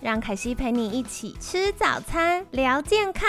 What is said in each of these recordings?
让凯西陪你一起吃早餐，聊健康。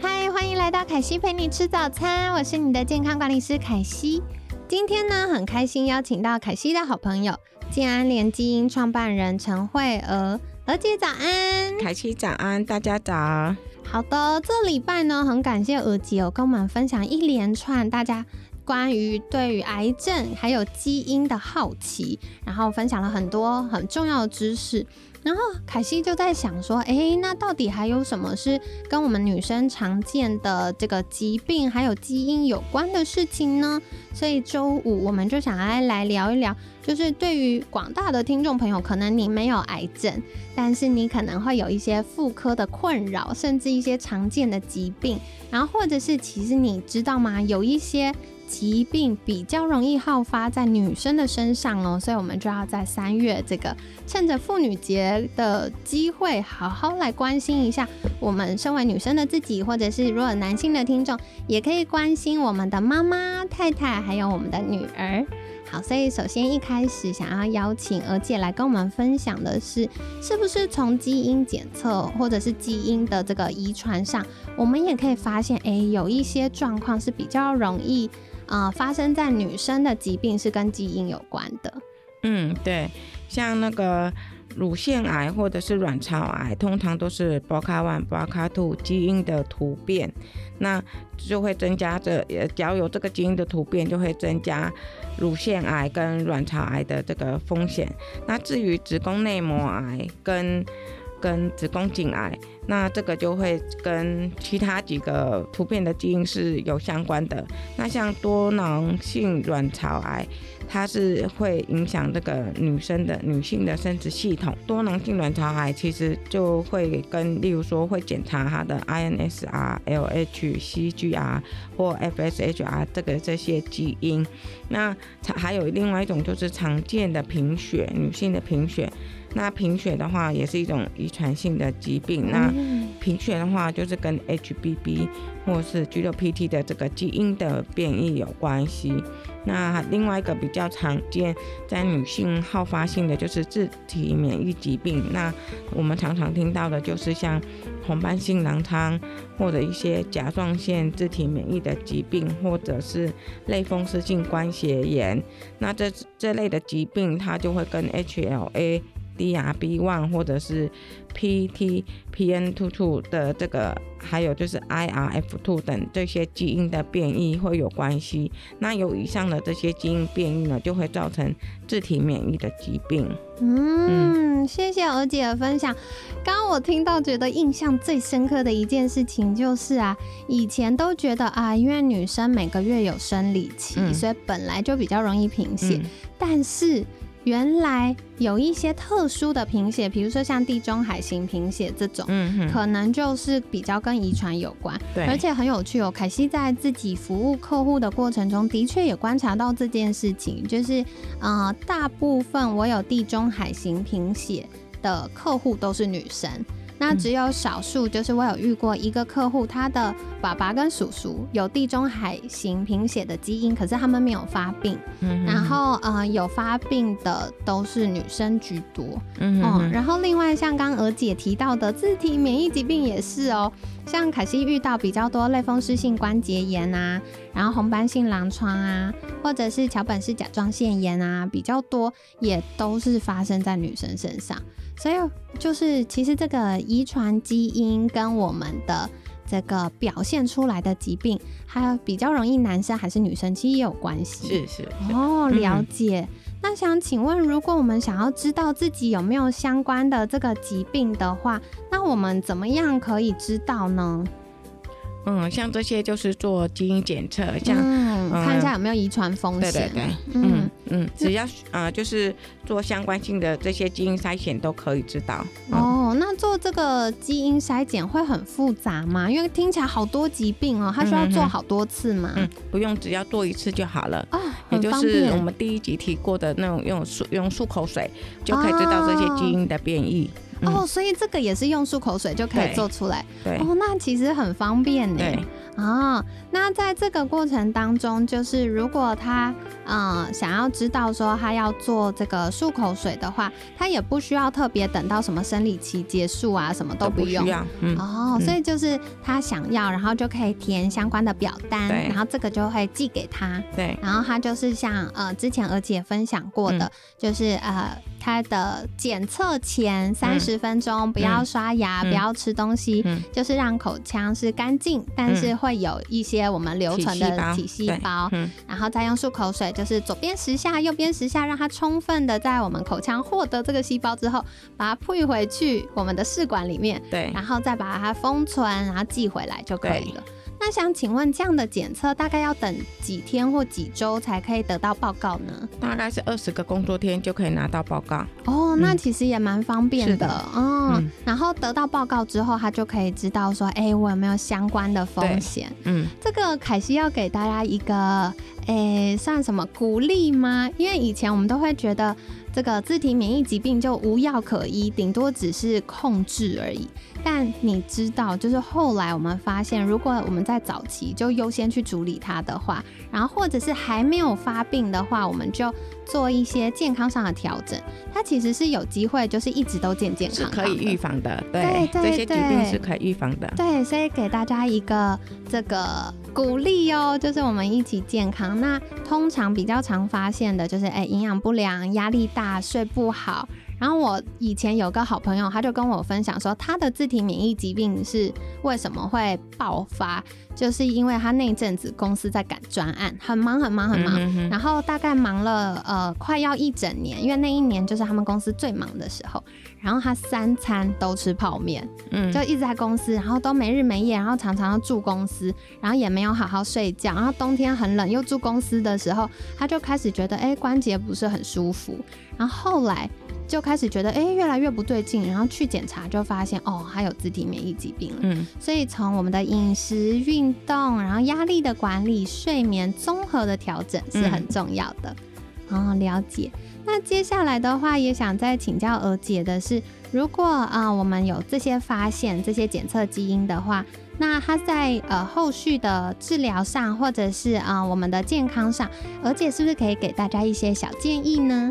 嗨，欢迎来到凯西陪你吃早餐，我是你的健康管理师凯西。今天呢，很开心邀请到凯西的好朋友健安联基因创办人陈慧娥，娥姐早安，凯西早安，大家早。好的，这礼拜呢，很感谢娥姐有跟我们分享一连串大家。关于对于癌症还有基因的好奇，然后分享了很多很重要的知识。然后凯西就在想说，哎，那到底还有什么是跟我们女生常见的这个疾病还有基因有关的事情呢？所以周五我们就想要来聊一聊，就是对于广大的听众朋友，可能你没有癌症，但是你可能会有一些妇科的困扰，甚至一些常见的疾病，然后或者是其实你知道吗？有一些。疾病比较容易好发在女生的身上哦，所以我们就要在三月这个趁着妇女节的机会，好好来关心一下我们身为女生的自己，或者是如果男性的听众也可以关心我们的妈妈、太太，还有我们的女儿。好，所以首先一开始想要邀请娥姐来跟我们分享的是，是不是从基因检测或者是基因的这个遗传上，我们也可以发现，哎，有一些状况是比较容易。啊，发生在女生的疾病是跟基因有关的。嗯，对，像那个乳腺癌或者是卵巢癌，通常都是 BRCA1、BRCA2 基因的突变，那就会增加这，只要有这个基因的突变，就会增加乳腺癌跟卵巢癌的这个风险。那至于子宫内膜癌跟跟子宫颈癌。那这个就会跟其他几个图片的基因是有相关的。那像多囊性卵巢癌，它是会影响这个女生的女性的生殖系统。多囊性卵巢癌其实就会跟，例如说会检查它的 INSR、LH、CGR 或 FSHR 这个这些基因。那还有另外一种就是常见的贫血，女性的贫血。那贫血的话也是一种遗传性的疾病。那贫血的话就是跟 HBB 或是 G6PT 的这个基因的变异有关系。那另外一个比较常见在女性好发性的就是自体免疫疾病。那我们常常听到的就是像红斑性狼疮或者一些甲状腺自体免疫的疾病，或者是类风湿性关节炎。那这这类的疾病它就会跟 HLA。DRB1 或者是 P T P N two 的这个，还有就是 IRF two 等这些基因的变异会有关系。那有以上的这些基因变异呢，就会造成自体免疫的疾病。嗯，谢谢娥姐的分享。刚刚我听到觉得印象最深刻的一件事情就是啊，以前都觉得啊，因为女生每个月有生理期，所以本来就比较容易贫血，但是。原来有一些特殊的贫血，比如说像地中海型贫血这种，嗯，可能就是比较跟遗传有关。对，而且很有趣哦。凯西在自己服务客户的过程中，的确也观察到这件事情，就是呃，大部分我有地中海型贫血的客户都是女生。那只有少数，就是我有遇过一个客户，他的爸爸跟叔叔有地中海型贫血的基因，可是他们没有发病。嗯，然后呃，有发病的都是女生居多。嗯，然后另外像刚娥姐提到的自体免疫疾病也是哦，像凯西遇到比较多类风湿性关节炎啊，然后红斑性狼疮啊，或者是桥本氏甲状腺炎啊，比较多，也都是发生在女生身上。所以就是，其实这个遗传基因跟我们的这个表现出来的疾病，还比较容易男生还是女生，其实也有关系。是是哦，了解。那想请问，如果我们想要知道自己有没有相关的这个疾病的话，那我们怎么样可以知道呢？嗯，像这些就是做基因检测，像嗯，嗯看一下有没有遗传风险。对对对，嗯嗯嗯，只要呃就是做相关性的这些基因筛选都可以知道。哦，哦，那做这个基因筛检会很复杂吗？因为听起来好多疾病哦，它需要做好多次嘛。嗯，不用，只要做一次就好了。哦，也就是我。们第一集提过的那种用漱用漱口水就可以知道这些基因的变异。嗯哦，所以这个也是用漱口水就可以做出来。对哦，那其实很方便呢。对，啊，那在这个过程当中，就是如果他呃想要知道说他要做这个漱口水的话，他也不需要特别等到什么生理期结束啊，什么都不用。哦，嗯所以就是他想要，然后就可以填相关的表单，然后这个就会寄给他，对，然后他就是像呃之前娥姐分享过的，嗯就是呃他的检测前三十分钟不要刷牙，嗯不要吃东西，嗯就是让口腔是干净，但是会有一些我们留存的体细胞，嗯然后再用漱口水，就是左边十下，右边十下，让它充分的在我们口腔获得这个细胞之后，把它配回去我们的试管里面，对。然后再把它封存，然后寄回来就可以了。那想请问，这样的检测大概要等几天或几周才可以得到报告呢？大概是二十个工作天就可以拿到报告。哦，那其实也蛮方便的，嗯然后得到报告之后，他就可以知道说，哎、我有没有相关的风险？嗯，这个凯西要给大家一个，诶、算什么鼓励吗？因为以前我们都会觉得这个自体免疫疾病就无药可医，顶多只是控制而已。但你知道，就是后来我们发现，如果我们在早期就优先去处理它的话，然后或者是还没有发病的话，我们就做一些健康上的调整，它其实是有机会，就是一直都健健康康是可以预防的。对对这些疾病是可以预防的。对，所以给大家一个这个鼓励哦，就是我们一起健康。那通常比较常发现的就是，哎，营养不良、压力大、睡不好。然后我以前有个好朋友，他就跟我分享说，他的自体免疫疾病是为什么会爆发，就是因为他那阵子公司在赶专案，很忙很忙很忙，嗯哼然后大概忙了呃快要一整年，因为那一年就是他们公司最忙的时候。然后他三餐都吃泡面，嗯。就一直在公司，然后都没日没夜，然后常常要住公司，然后也没有好好睡觉，然后冬天很冷又住公司的时候，他就开始觉得哎关节不是很舒服，然后后来就开始觉得哎越来越不对劲，然后去检查就发现哦他有自体免疫疾病了。嗯所以从我们的饮食、运动，然后压力的管理、睡眠综合的调整是很重要的。哦，了解。那接下来的话，也想再请教娥姐的是，如果啊、呃我们有这些发现、这些检测基因的话，那它在呃后续的治疗上，或者是啊、呃我们的健康上，娥姐是不是可以给大家一些小建议呢？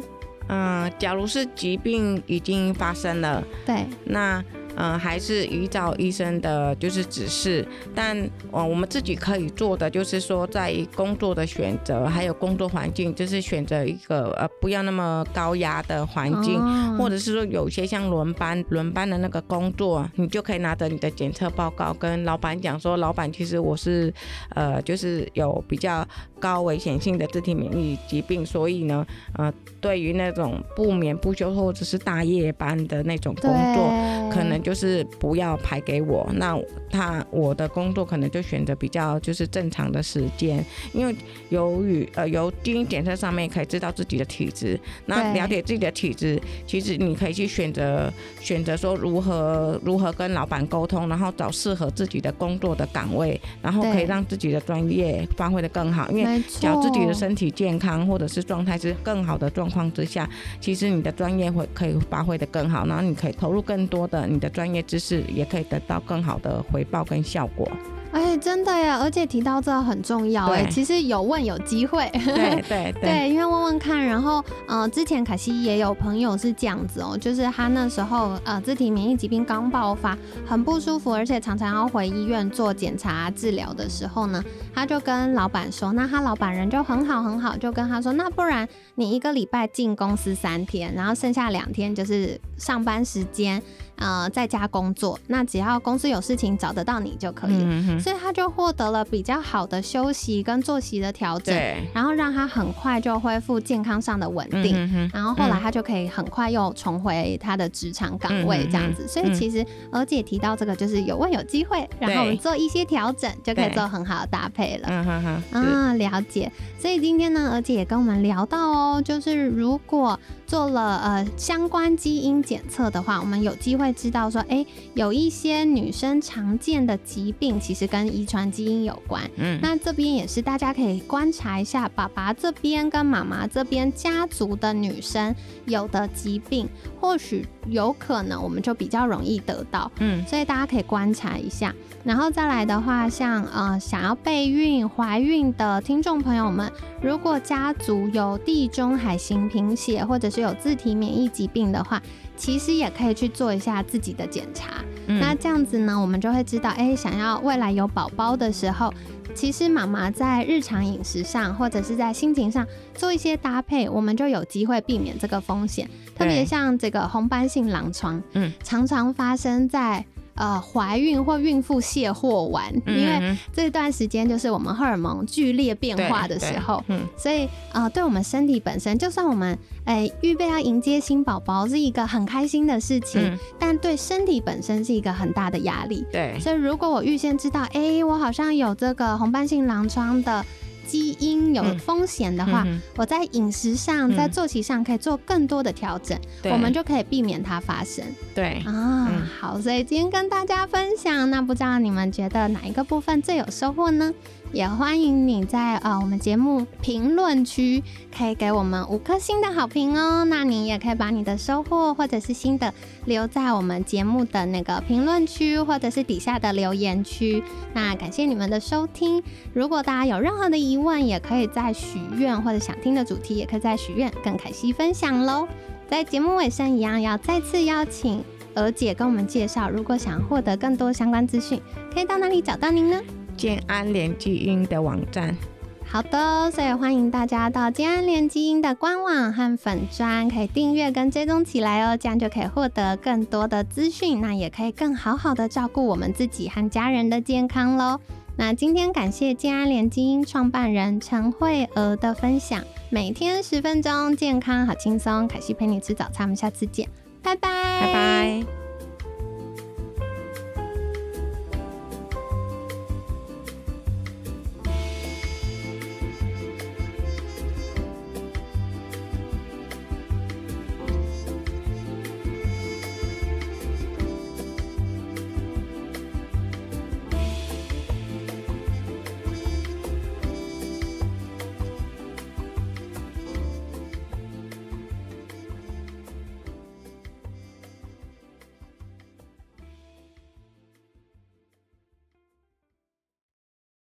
嗯，假如是疾病已经发生了，对，那呃还是依照医生的就是指示，但呃我们自己可以做的就是说，在工作的选择还有工作环境，就是选择一个呃不要那么高压的环境。哦或者是说有些像轮班轮班的那个工作，你就可以拿着你的检测报告跟老板讲说，老板其实我是呃就是有比较高危险性的自体免疫疾病，所以呢呃对于那种不眠不休或者是大夜班的那种工作，可能就是不要排给我，那他我的工作可能就选择比较就是正常的时间，因为由于呃由基因检测上面可以知道自己的体质，那了解自己的体质，其实你可以去选择选择说如何如何跟老板沟通，然后找适合自己的工作的岗位，然后可以让自己的专业发挥的更好，因为。没只要自己的身体健康或者是状态是更好的状况之下，其实你的专业会可以发挥的更好，然后你可以投入更多的你的专业知识，也可以得到更好的回报跟效果。哎，真的呀！而且提到这很重要哎，其实有问有机会。对对对，对，因为问问看，然后呃，之前凯西也有朋友是这样子哦，就是他那时候呃自体免疫疾病刚爆发，很不舒服，而且常常要回医院做检查治疗的时候呢，他就跟老板说，那他老板人就很好很好，就跟他说，那不然你一个礼拜进公司三天，然后剩下两天就是上班时间，呃，在家工作，那只要公司有事情找得到你就可以。嗯所以他就获得了比较好的休息跟作息的调整，对，然后让他很快就恢复健康上的稳定。然后后来他就可以很快又重回他的职场岗位这样子，所以其实娥姐提到这个就是有问有机会，然后我们做一些调整就可以做很好的搭配了。嗯哼哼，啊，了解。所以今天呢，娥姐也跟我们聊到哦，就是如果做了呃相关基因检测的话，我们有机会知道说，哎，有一些女生常见的疾病其实跟遗传基因有关。嗯，那这边也是大家可以观察一下，爸爸这边跟妈妈这边家族的女生有的疾病，或许有可能我们就比较容易得到。嗯所以大家可以观察一下。然后再来的话，像呃想要备孕、怀孕的听众朋友们，如果家族有地中海型贫血或者是有自体免疫疾病的话，其实也可以去做一下自己的检查。嗯那这样子呢，我们就会知道，哎，想要未来有宝宝的时候，其实妈妈在日常饮食上或者是在心情上做一些搭配，我们就有机会避免这个风险。特别像这个红斑性狼疮，嗯，常常发生在。呃，怀孕或孕妇卸货完，因为嗯这段时间就是我们荷尔蒙剧烈变化的时候，嗯。所以呃，对我们身体本身，就算我们诶预备要迎接新宝宝是一个很开心的事情，嗯，但对身体本身是一个很大的压力。对，所以如果我预先知道，哎、我好像有这个红斑性狼疮的基因有嗯风险的话，嗯我在饮食上、嗯。在作息上可以做更多的调整，我们就可以避免它发生。对，啊。嗯。好，所以今天跟大家分享，那不知道你们觉得哪一个部分最有收获呢？也欢迎你在呃我们节目评论区可以给我们五颗星的好评哦。那你也可以把你的收获或者是新的留在我们节目的那个评论区，或者是底下的留言区。那感谢你们的收听。如果大家有任何的疑问，也可以在许愿或者想听的主题，也可以在许愿跟凯西分享喽。在节目尾声一样，要再次邀请娥姐跟我们介绍，如果想获得更多相关资讯，可以到哪里找到您呢？建安联基因的网站，好的，所以欢迎大家到健安联基因的官网和粉砖，可以订阅跟追踪起来哦，这样就可以获得更多的资讯，那也可以更好好的照顾我们自己和家人的健康喽。那今天感谢健安联基因创办人陈慧娥的分享，每天十分钟，健康好轻松，凯西陪你吃早餐，我们下次见，拜拜，拜拜。